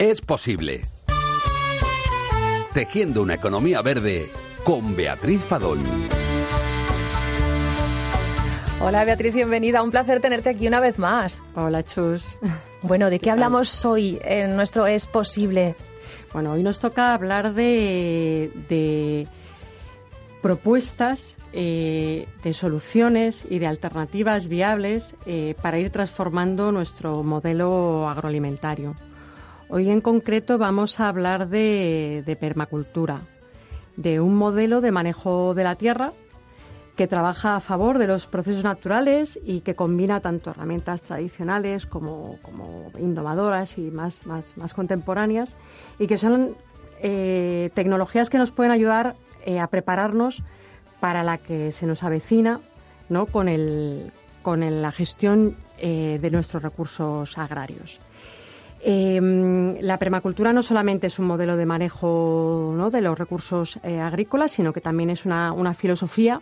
Es posible. Tejiendo una economía verde con Beatriz Fadol. Hola Beatriz, bienvenida. Un placer tenerte aquí una vez más. Hola Chus. Bueno, ¿de qué hablamos hoy en nuestro Es Posible? Bueno, hoy nos toca hablar de, de propuestas, eh, de soluciones y de alternativas viables eh, para ir transformando nuestro modelo agroalimentario. Hoy en concreto vamos a hablar de, permacultura, de un modelo de manejo de la tierra que trabaja a favor de los procesos naturales y que combina tanto herramientas tradicionales como, innovadoras y más, más, contemporáneas y que son eh, tecnologías que nos pueden ayudar eh, a prepararnos para la que se nos avecina ¿no? con, el, con la gestión eh, de nuestros recursos agrarios. Em, la permacultura no solamente es un modelo de manejo de los recursos eh, agrícolas, sino que también es una, filosofía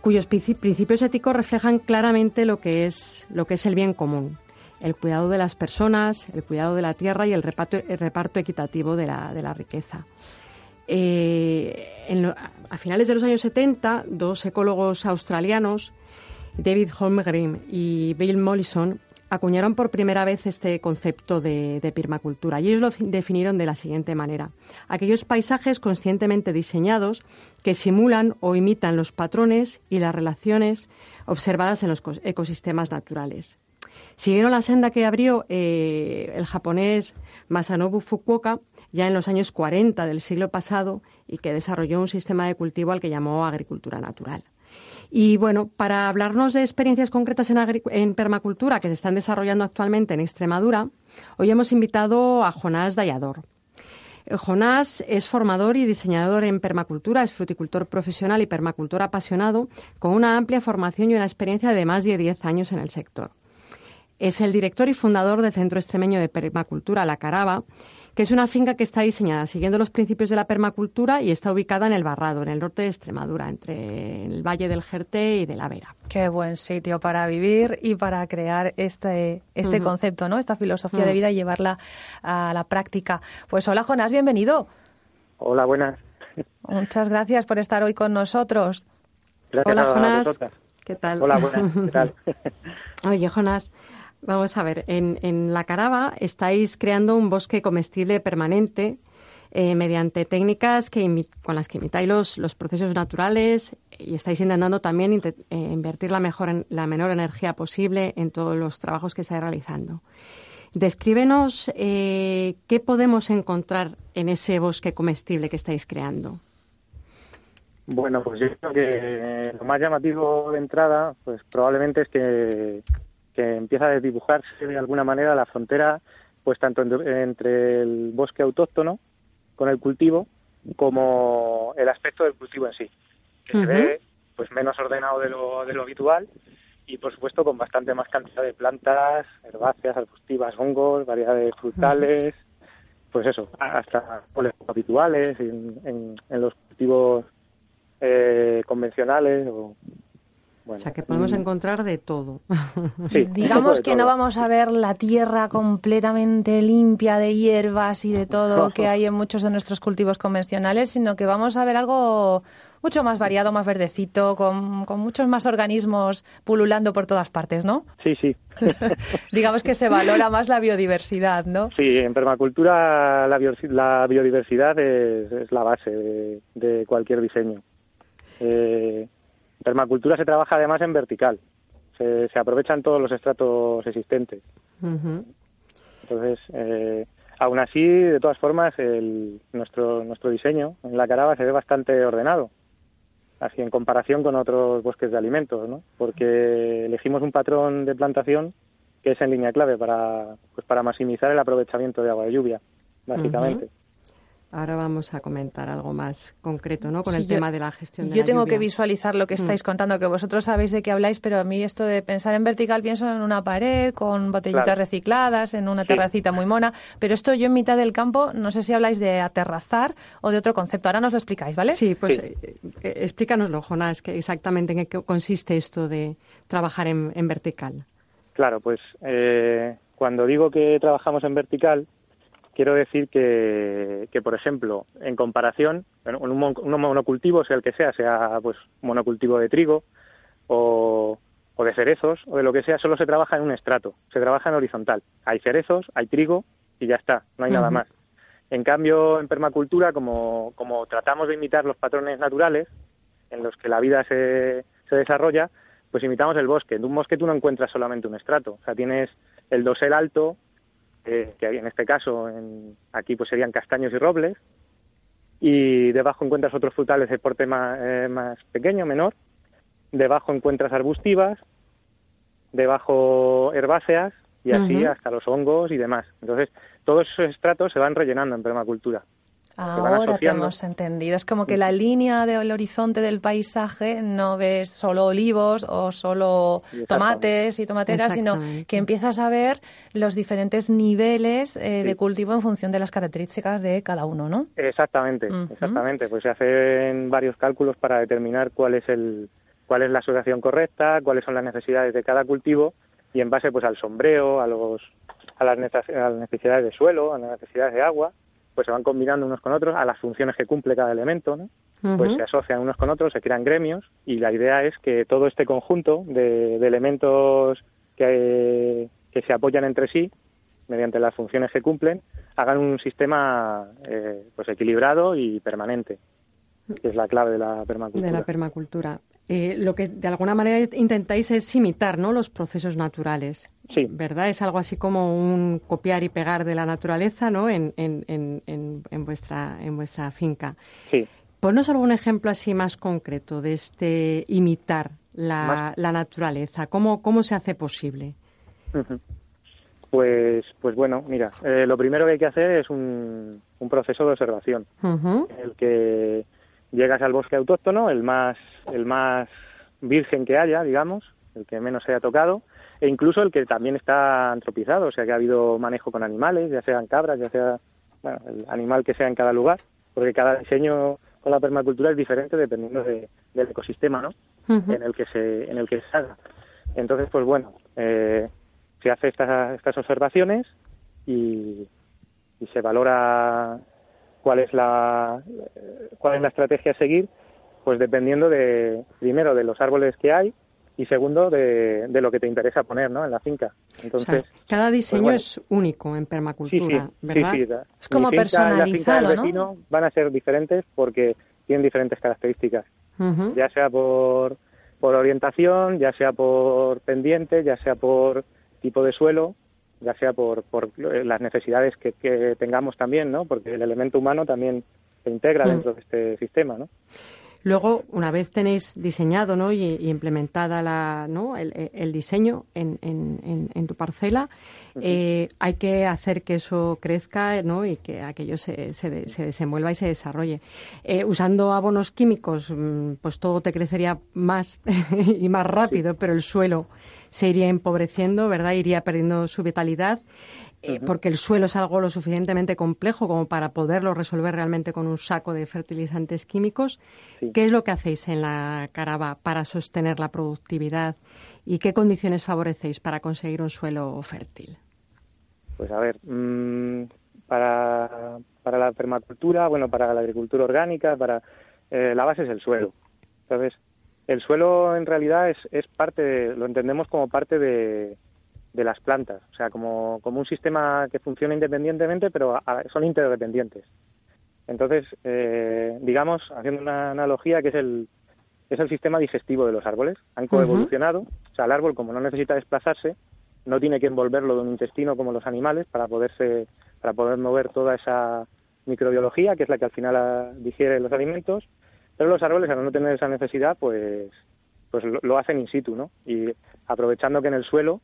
cuyos principios éticos reflejan claramente lo que es lo que es el bien común, el cuidado de las personas, el cuidado de la tierra y el reparto, equitativo de la, riqueza. Eh, a finales de los años 70, dos ecólogos australianos, David Holmgren y Bill Mollison, acuñaron por primera vez este concepto de, permacultura y ellos lo definieron de la siguiente manera. Aquellos paisajes conscientemente diseñados que simulan o imitan los patrones y las relaciones observadas en los ecosistemas naturales. Siguieron la senda que abrió eh, el japonés Masanobu Fukuoka ya en los años 40 del siglo pasado y que desarrolló un sistema de cultivo al que llamó agricultura natural. Y bueno, para hablarnos de experiencias concretas en, permacultura que se están desarrollando actualmente en Extremadura, hoy hemos invitado a Jonás Dallador. Eh, Jonás es formador y diseñador en permacultura, es fruticultor profesional y permacultor apasionado, con una amplia formación y una experiencia de más de 10 años en el sector. Es el director y fundador del Centro Extremeño de Permacultura La Caraba que es una finca que está diseñada siguiendo los principios de la permacultura y está ubicada en el Barrado, en el norte de Extremadura, entre el Valle del Jerte y de la Vera. Qué buen sitio para vivir y para crear este, este concepto, ¿no? Esta filosofía de vida y llevarla a la práctica. Pues hola, Jonás, bienvenido. Hola, buenas. Muchas gracias por estar hoy con nosotros. Gracias hola, a Jonás. ¿Qué tal? Hola, buenas. ¿Qué tal? Oye, Jonás, Vamos a ver, en, La Caraba estáis creando un bosque comestible permanente eh, mediante técnicas con las que imitáis los, procesos naturales y estáis intentando también eh, invertir la, mejor, la menor energía posible en todos los trabajos que estáis realizando. Descríbenos eh, qué podemos encontrar en ese bosque comestible que estáis creando. Bueno, pues yo creo que lo más llamativo de entrada, pues probablemente es que que empieza a desdibujarse de alguna manera la frontera, pues tanto entre el bosque autóctono con el cultivo como el aspecto del cultivo en sí, que se ve pues menos ordenado de lo, de lo habitual y por supuesto con bastante más cantidad de plantas, herbáceas, arbustivas, hongos, variedades frutales, pues eso, hasta habituales en, en, los cultivos eh, convencionales o o sea, que podemos encontrar de todo. Digamos que no vamos a ver la tierra completamente limpia de hierbas y de todo que hay en muchos de nuestros cultivos convencionales, sino que vamos a ver algo mucho más variado, más verdecito, con, muchos más organismos pululando por todas partes, ¿no? Sí, sí. Digamos que se valora más la biodiversidad, ¿no? Sí, en permacultura la, biodiversidad es, la base de, cualquier diseño. Eh, permacultura se trabaja además en vertical. Se, aprovechan todos los estratos existentes. Entonces, eh, aún así, de todas formas, el, nuestro, nuestro diseño en la caraba se ve bastante ordenado, así en comparación con otros bosques de alimentos, ¿no? Porque elegimos un patrón de plantación que es en línea clave para, pues para maximizar el aprovechamiento de agua de lluvia, básicamente. Ahora vamos a comentar algo más concreto, ¿no? Con el tema de la gestión de Yo tengo que visualizar lo que estáis mm. contando, que vosotros sabéis de qué habláis, pero a mí esto de pensar en vertical pienso en una pared con botellitas recicladas, en una terracita muy mona, pero esto yo en mitad del campo, no sé si habláis de aterrazar o de otro concepto. Ahora nos lo explicáis, ¿vale? Sí, pues eh, eh, explícanoslo, Jonás, que exactamente en qué consiste esto de trabajar en, vertical. Claro, pues eh, cuando digo que trabajamos en vertical, quiero decir que, que, por ejemplo, en comparación, un, monocultivo, sea el que sea, sea pues monocultivo de trigo o, o, de cerezos o de lo que sea, solo se trabaja en un estrato, se trabaja en horizontal. Hay cerezos, hay trigo y ya está, no hay nada más. En cambio, en permacultura, como, como tratamos de imitar los patrones naturales en los que la vida se, se desarrolla, pues imitamos el bosque. En un bosque tú no encuentras solamente un estrato, o sea, tienes el dosel alto, que en este caso en, aquí pues serían castaños y robles, y debajo encuentras otros frutales de porte más, eh, más pequeño, menor, debajo encuentras arbustivas, debajo herbáceas y así hasta los hongos y demás. Entonces, todos esos estratos se van rellenando en permacultura. Ahora te hemos entendido. Es como que la línea del horizonte del paisaje no ves solo olivos o solo tomates y tomateras, sino que empiezas a ver los diferentes niveles eh, de cultivo en función de las características de cada uno, ¿no? Exactamente, exactamente. Pues se hacen varios cálculos para determinar cuál es el cuál es la asociación correcta, cuáles son las necesidades de cada cultivo y en base pues al sombreo, a los a las necesidades de suelo, a las necesidades de agua pues se van combinando unos con otros a las funciones que cumple cada elemento, ¿no? Pues se asocian unos con otros, se crean gremios y la idea es que todo este conjunto de, elementos que, que, se apoyan entre sí mediante las funciones que cumplen hagan un sistema eh, pues equilibrado y permanente que es la clave de la permacultura. De la permacultura. Eh, lo que de alguna manera intentáis es imitar ¿no? los procesos naturales. Sí. ¿Verdad? Es algo así como un copiar y pegar de la naturaleza ¿no? en, en, en, en vuestra, en vuestra finca. Sí. Ponnos algún ejemplo así más concreto de este imitar la, la naturaleza. ¿Cómo, ¿Cómo se hace posible? Pues, pues bueno, mira, eh, lo primero que hay que hacer es un, un proceso de observación, el que llegas al bosque autóctono, el más, el más virgen que haya, digamos, el que menos se haya tocado, e incluso el que también está antropizado, o sea que ha habido manejo con animales, ya sean cabras, ya sea bueno, el animal que sea en cada lugar, porque cada diseño con la permacultura es diferente dependiendo del ecosistema, ¿no? En el que se en el que se haga. Entonces, pues bueno, eh, se hace estas, estas observaciones y, y se valora cuál es la cuál es la estrategia a seguir pues dependiendo de primero de los árboles que hay y segundo de, de lo que te interesa poner ¿no? en la finca. Entonces cada pues diseño es único en permacultura verdad es como personalizado ¿no? van a ser diferentes porque tienen diferentes características. Ya sea por por orientación ya sea por pendiente ya sea por tipo de suelo ya sea por, por las necesidades que, tengamos también, ¿no? Porque el elemento humano también se integra mm. dentro de este sistema, ¿no? Luego, una vez tenéis diseñado ¿no? y, implementada la, ¿no? el, diseño en, en, tu parcela, eh, hay que hacer que eso crezca ¿no? y que aquello se, se, desenvuelva y se desarrolle. Eh, usando abonos químicos, mm, pues todo te crecería más y más rápido, pero el suelo se iría empobreciendo, ¿verdad? Iría perdiendo su vitalidad. Eh, porque el suelo es algo lo suficientemente complejo como para poderlo resolver realmente con un saco de fertilizantes químicos. ¿Qué es lo que hacéis en la Caraba para sostener la productividad y qué condiciones favorecéis para conseguir un suelo fértil? Pues a ver, mm, para, para la permacultura, bueno, para la agricultura orgánica, para eh, la base es el suelo. Entonces, el suelo en realidad es, es parte, lo entendemos como parte de, de las plantas, o sea, como, como un sistema que funciona independientemente, pero son interdependientes. Entonces, eh, digamos, haciendo una analogía, que es el, es el sistema digestivo de los árboles. Han coevolucionado, o sea, el árbol, como no necesita desplazarse, no tiene que envolverlo de un intestino como los animales para poderse, para poder mover toda esa microbiología, que es la que al final digiere los alimentos, pero los árboles, al no tener esa necesidad, pues, pues lo, hacen in situ, ¿no? Y aprovechando que en el suelo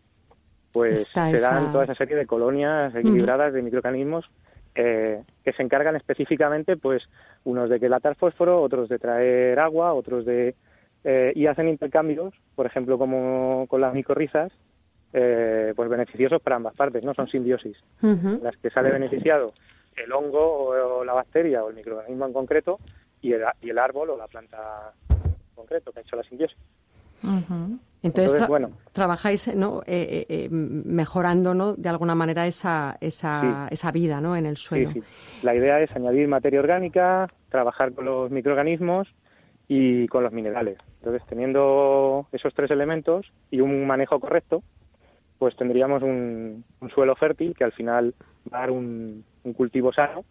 pues se dan toda esa serie de colonias equilibradas de microorganismos eh, que se encargan específicamente, pues, unos de quelatar fósforo, otros de traer agua, otros de... Eh, y hacen intercambios, por ejemplo, como con las micorrizas, eh, pues beneficiosos para ambas partes, ¿no? Son simbiosis. Las que sale beneficiado el hongo o, la bacteria o el microorganismo en concreto y el, y el árbol o la planta en concreto que ha hecho la simbiosis. Entonces, bueno, trabajáis ¿no? Eh, eh, eh, mejorando ¿no? de alguna manera esa, esa, esa vida ¿no? en el suelo. Sí, La idea es añadir materia orgánica, trabajar con los microorganismos y con los minerales. Entonces, teniendo esos tres elementos y un manejo correcto, pues tendríamos un, suelo fértil que al final va a dar un, un cultivo sano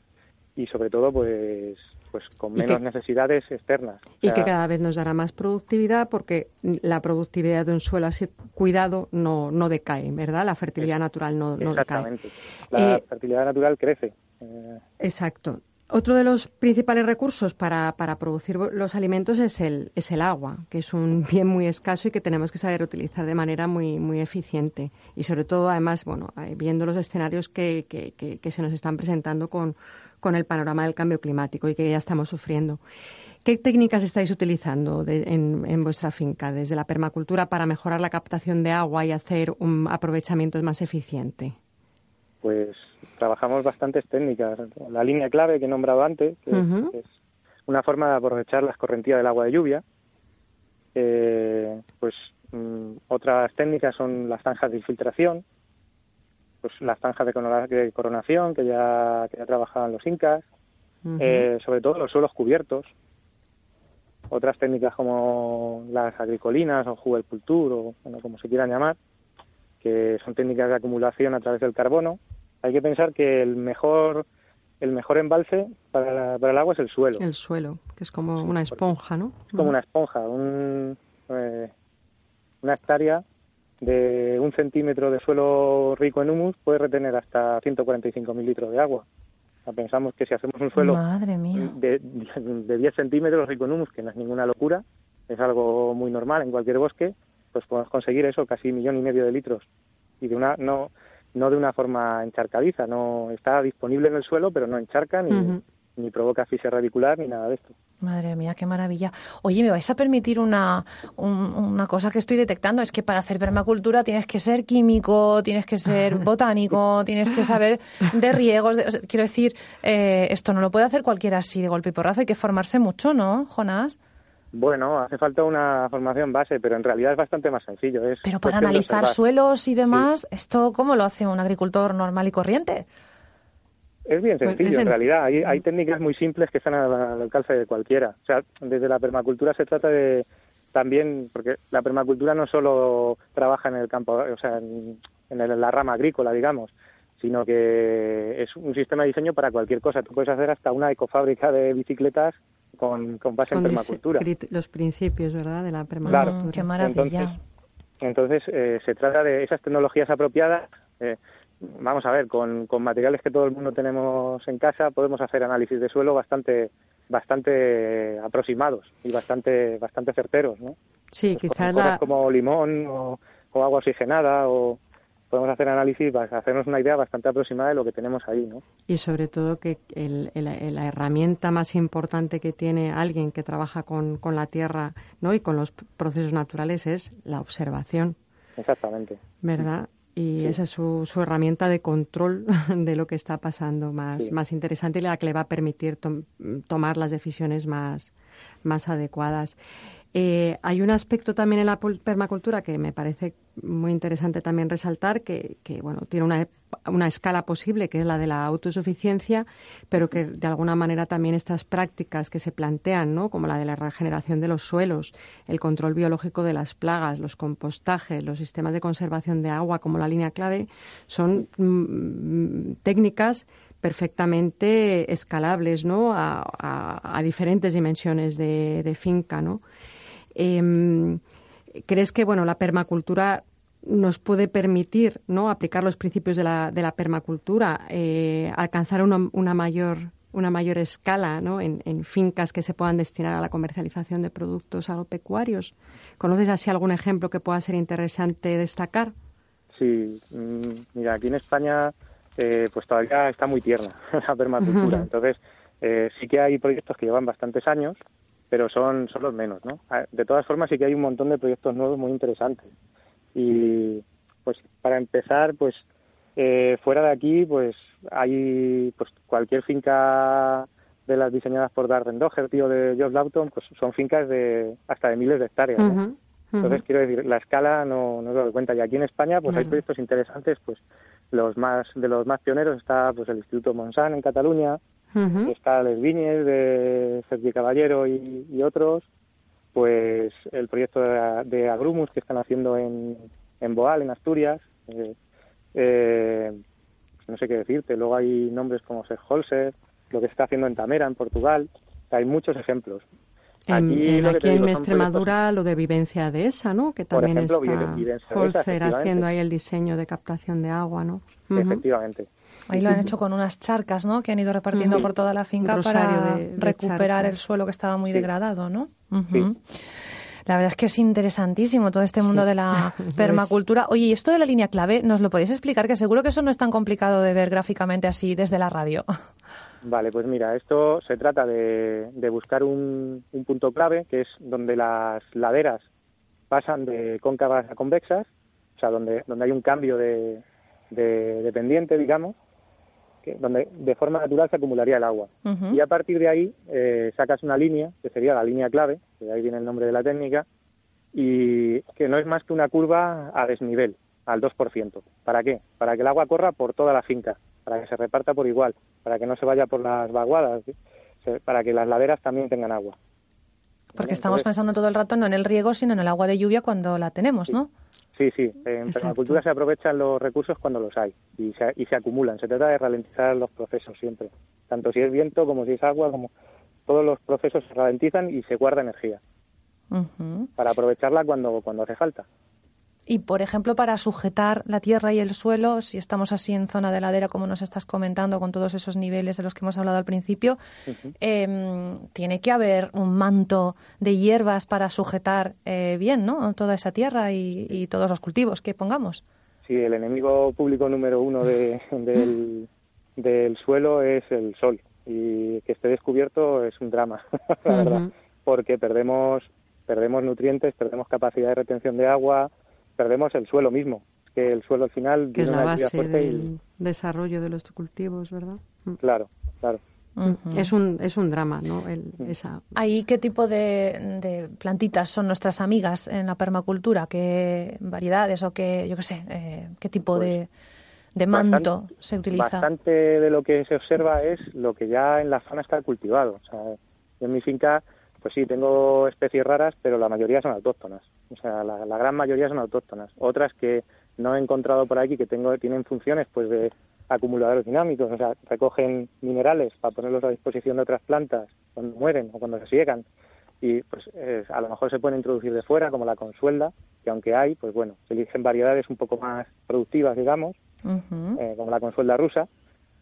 y sobre todo pues pues con menos necesidades externas. y que cada vez nos dará más productividad porque la productividad de un suelo así cuidado no, no decae, ¿verdad? La fertilidad natural no, no exactamente. La eh, fertilidad natural crece. Eh, exacto. Otro de los principales recursos para, para, producir los alimentos es el, es el agua, que es un bien muy escaso y que tenemos que saber utilizar de manera muy, muy eficiente. Y sobre todo, además, bueno, eh, viendo los escenarios que, que, que se nos están presentando con, con el panorama del cambio climático y que ya estamos sufriendo. ¿Qué técnicas estáis utilizando en, vuestra finca desde la permacultura para mejorar la captación de agua y hacer un aprovechamiento más eficiente? Pues trabajamos bastantes técnicas. La línea clave que he nombrado antes, que es una forma de aprovechar la escorrentía del agua de lluvia. Eh, pues mm, otras técnicas son las zanjas de infiltración, pues las zanjas de coronación que ya, que ya trabajaban los incas, eh, sobre todo los suelos cubiertos, otras técnicas como las agricolinas o jugelcultur o bueno, como se quieran llamar, que son técnicas de acumulación a través del carbono. Hay que pensar que el mejor el mejor embalse para, para el agua es el suelo. El suelo, que es como una esponja, ¿no? Es como una esponja, un, eh, una hectárea de un centímetro de suelo rico en humus puede retener hasta 145.000 litros de agua. pensamos que si hacemos un suelo De, de 10 centímetros rico en humus, que no es ninguna locura, es algo muy normal en cualquier bosque, pues podemos conseguir eso, casi un millón y medio de litros. Y de una, no, no de una forma encharcadiza, no está disponible en el suelo, pero no encharca ni, ni provoca asfixia radicular ni nada de esto. Madre mía, qué maravilla. Oye, ¿me vais a permitir una, una cosa que estoy detectando? Es que para hacer permacultura tienes que ser químico, tienes que ser botánico, tienes que saber de riegos. quiero decir, eh, esto no lo puede hacer cualquiera así de golpe y porrazo. Hay que formarse mucho, ¿no, Jonás? Bueno, hace falta una formación base, pero en realidad es bastante más sencillo. Es pero para analizar suelos y demás, ¿esto cómo lo hace un agricultor normal y corriente? Es bien pues sencillo, en realidad. Hay, hay técnicas muy simples que están al, alcance de cualquiera. O sea, desde la permacultura se trata de también, porque la permacultura no solo trabaja en el campo, o sea, en, la rama agrícola, digamos, sino que es un sistema de diseño para cualquier cosa. Tú puedes hacer hasta una ecofábrica de bicicletas con, con base en permacultura. Los principios, ¿verdad?, de la permacultura. Claro. Qué maravilla. Entonces, eh, se trata de esas tecnologías apropiadas. Eh, vamos a ver, con, con materiales que todo el mundo tenemos en casa podemos hacer análisis de suelo bastante bastante aproximados y bastante bastante certeros, ¿no? Sí, pues quizás como limón o, agua oxigenada o podemos hacer análisis hacernos una idea bastante aproximada de lo que tenemos ahí, ¿no? Y sobre todo que el, la herramienta más importante que tiene alguien que trabaja con, con la tierra, ¿no? Y con los procesos naturales es la observación. Exactamente. ¿Verdad? Y esa es su, su, herramienta de control de lo que está pasando más, más interesante y la que le va a permitir tomar las decisiones más, más adecuadas. Eh, hay un aspecto también en la permacultura que me parece muy interesante también resaltar, que, bueno, tiene una, una, escala posible, que es la de la autosuficiencia, pero que de alguna manera también estas prácticas que se plantean, ¿no? como la de la regeneración de los suelos, el control biológico de las plagas, los compostajes, los sistemas de conservación de agua como la línea clave, son mm, técnicas perfectamente escalables ¿no? a, diferentes dimensiones de, finca. ¿no? Eh, ¿Crees que bueno, la permacultura nos puede permitir ¿no? aplicar los principios de la, de la permacultura, eh, alcanzar una, una, mayor, una mayor escala ¿no? en, en, fincas que se puedan destinar a la comercialización de productos agropecuarios? ¿Conoces así algún ejemplo que pueda ser interesante destacar? Sí, mm, mira, aquí en España eh, pues todavía está muy tierna la permacultura. Entonces, eh, sí que hay proyectos que llevan bastantes años, pero son, son los menos, ¿no? Ah, de todas formas, sí que hay un montón de proyectos nuevos muy interesantes. Y, pues, para empezar, pues, eh, fuera de aquí, pues, hay pues cualquier finca de las diseñadas por Darren Doherty o de George Lawton, pues son fincas de hasta de miles de hectáreas. Entonces, quiero decir, la escala no, no se da cuenta. Y aquí en España, pues hay proyectos interesantes, pues los más de los más pioneros está pues el Instituto Monsan en Cataluña, está Les Viñes de Sergi Caballero y, otros, pues el proyecto de, Agrumus que están haciendo en, en Boal, en Asturias. Eh, eh, no sé qué decirte. Luego hay nombres como Holzer, lo que se está haciendo en Tamera, en Portugal. hay muchos ejemplos. Aquí, en, Extremadura lo de vivencia de esa, ¿no? Que también está Holzer haciendo ahí el diseño de captación de agua, ¿no? Efectivamente. Ahí lo han hecho con unas charcas, ¿no? Que han ido repartiendo por toda la finca para recuperar el suelo que estaba muy degradado, ¿no? La verdad es que es interesantísimo todo este mundo de la permacultura. Oye, y esto de la línea clave, ¿nos lo podéis explicar? Que seguro que eso no es tan complicado de ver gráficamente así desde la radio. Vale, pues mira, esto se trata de, buscar un, punto clave, que es donde las laderas pasan de cóncavas a convexas, o sea, donde, donde hay un cambio de, de, pendiente, digamos, que, donde de forma natural se acumularía el agua. Y a partir de ahí eh, sacas una línea, que sería la línea clave, que de ahí viene el nombre de la técnica, y que no es más que una curva a desnivel, al 2%. ¿Para qué? Para que el agua corra por toda la finca para que se reparta por igual, para que no se vaya por las vaguadas, para que las laderas también tengan agua. Porque estamos pensando todo el rato no en el riego, sino en el agua de lluvia cuando la tenemos, ¿no? Sí, sí. En permacultura se aprovechan los recursos cuando los hay y se, y se acumulan. Se trata de ralentizar los procesos siempre. Tanto si es viento como si es agua, como todos los procesos se ralentizan y se guarda energía. Para aprovecharla cuando, cuando hace falta. Y, por ejemplo, para sujetar la tierra y el suelo, si estamos así en zona de ladera, como nos estás comentando, con todos esos niveles de los que hemos hablado al principio, em, tiene que haber un manto de hierbas para sujetar eh, bien ¿no? toda esa tierra y, todos los cultivos que pongamos. Sí, el enemigo público número uno del, del suelo es el sol. Y que esté descubierto es un drama, la verdad, porque perdemos, perdemos nutrientes, perdemos capacidad de retención de agua, perdemos el suelo mismo. Que el suelo al final que es la base del desarrollo de los cultivos, ¿verdad? Mm. Claro, claro. Es un es un drama, ¿no? Mm. esa... ¿Ahí qué tipo de, plantitas son nuestras amigas en la permacultura? ¿Qué variedades o qué, yo qué sé, eh, qué tipo de, pues manto se utiliza? Bastante de lo que se observa es lo que ya en la zona está cultivado. O sea, en mi finca pues sí, tengo especies raras, pero la mayoría son autóctonas. O sea, la, gran mayoría son autóctonas. Otras que no he encontrado por aquí que tengo tienen funciones pues de acumuladores dinámicos, o sea, recogen minerales para ponerlos a disposición de otras plantas cuando mueren o cuando se siegan. Y pues a lo mejor se pueden introducir de fuera como la consuelda, que aunque hay, pues bueno, se eligen variedades un poco más productivas, digamos, eh, como la consuelda rusa,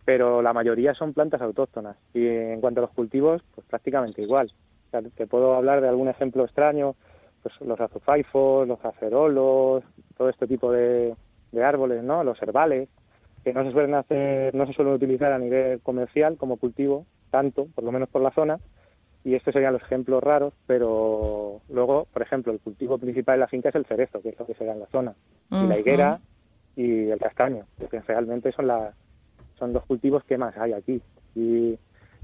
pero la mayoría son plantas autóctonas. Y en cuanto a los cultivos, pues prácticamente igual te puedo hablar de algún ejemplo extraño, pues los azufaifos, los acerolos, todo este tipo de, árboles, ¿no? Los herbales, que no se suelen hacer, no se suelen utilizar a nivel comercial como cultivo, tanto, por lo menos por la zona, y estos serían los ejemplos raros, pero luego, por ejemplo, el cultivo principal de la finca es el cerezo, que es lo que se da en la zona, y la higuera y el castaño, que realmente son, la, son los cultivos que más hay aquí. Y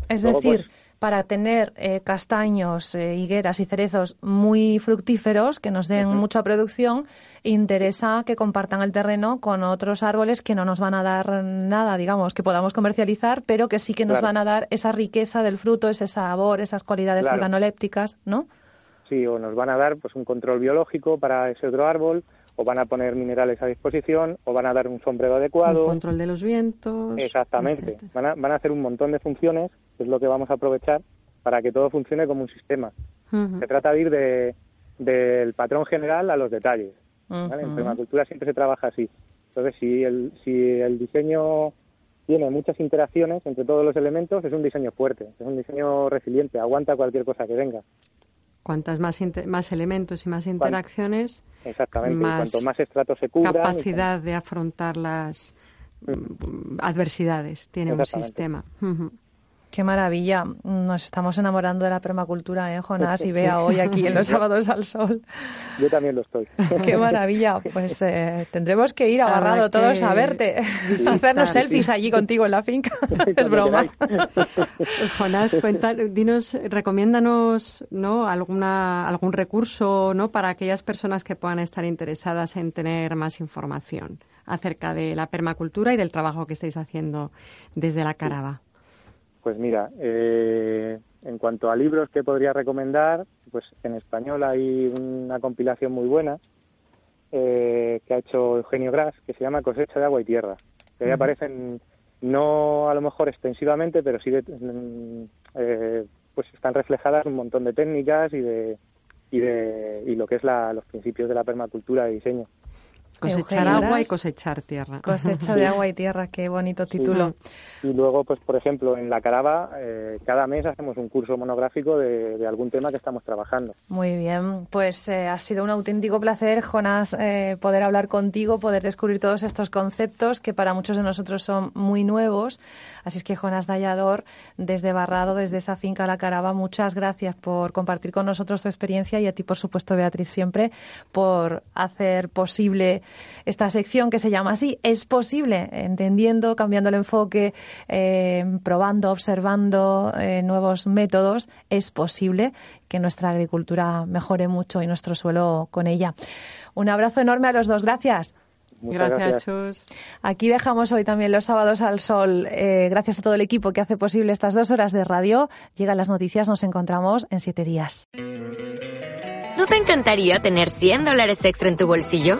es decir, pues, para tener eh, castaños, eh, higueras y cerezos muy fructíferos, que nos den mucha producción, interesa que compartan el terreno con otros árboles que no nos van a dar nada, digamos, que podamos comercializar, pero que sí que nos van a dar esa riqueza del fruto, ese sabor, esas cualidades organolépticas, ¿no? Sí, o nos van a dar pues un control biológico para ese otro árbol, o van a poner minerales a disposición, o van a dar un sombrero adecuado. Control de los vientos. Exactamente. Van a, van a, hacer un montón de funciones, que es lo que vamos a aprovechar para que todo funcione como un sistema. Se trata de ir de, del patrón general a los detalles. En permacultura siempre se trabaja así. Entonces, si el, si el diseño tiene muchas interacciones entre todos los elementos, es un diseño fuerte, es un diseño resiliente, aguanta cualquier cosa que venga. Cuantas más, más elementos y más interacciones, Exactamente, más cuanto más estratos se cubran... Capacidad de afrontar las mm, adversidades tiene un sistema. Qué maravilla. Nos estamos enamorando de la permacultura, ¿eh, Jonás? Y vea hoy aquí en los sábados al sol. Yo también lo estoy. Qué maravilla. Pues eh, tendremos que ir a Barrado todos a verte, a hacernos selfies allí contigo en la finca. es broma. Jonás, cuenta, dinos, recomiéndanos ¿no? Alguna, algún recurso ¿no? para aquellas personas que puedan estar interesadas en tener más información acerca de la permacultura y del trabajo que estáis haciendo desde la Caraba. Pues mira, eh, en cuanto a libros que podría recomendar, pues en español hay una compilación muy buena eh, que ha hecho Eugenio Gras, que se llama Cosecha de Agua y Tierra, que ahí aparecen no a lo mejor extensivamente, pero sí mm, eh, pues están reflejadas un montón de técnicas y de y de y lo que es la, los principios de la permacultura de diseño. Cosechar agua y cosechar tierra. Cosecha de agua y tierra, qué bonito título. Y luego, pues por ejemplo, en la Caraba, eh, cada mes hacemos un curso monográfico de, algún tema que estamos trabajando. Muy bien, pues eh, ha sido un auténtico placer, Jonas, eh, poder hablar contigo, poder descubrir todos estos conceptos que para muchos de nosotros son muy nuevos. Así es que, Jonas Dallador, desde Barrado, desde esa finca La Caraba, muchas gracias por compartir con nosotros tu experiencia y a ti, por supuesto, Beatriz, siempre por hacer posible esta sección que se llama así. Es posible, entendiendo, cambiando el enfoque, eh, probando, observando eh, nuevos métodos, es posible que nuestra agricultura mejore mucho y nuestro suelo con ella. Un abrazo enorme a los dos. Gracias. gracias, Chus. Aquí dejamos hoy también los sábados al sol. Eh, gracias a todo el equipo que hace posible estas dos horas de radio. Llegan las noticias, nos encontramos en siete días. ¿No te encantaría tener 100 dólares extra en tu bolsillo?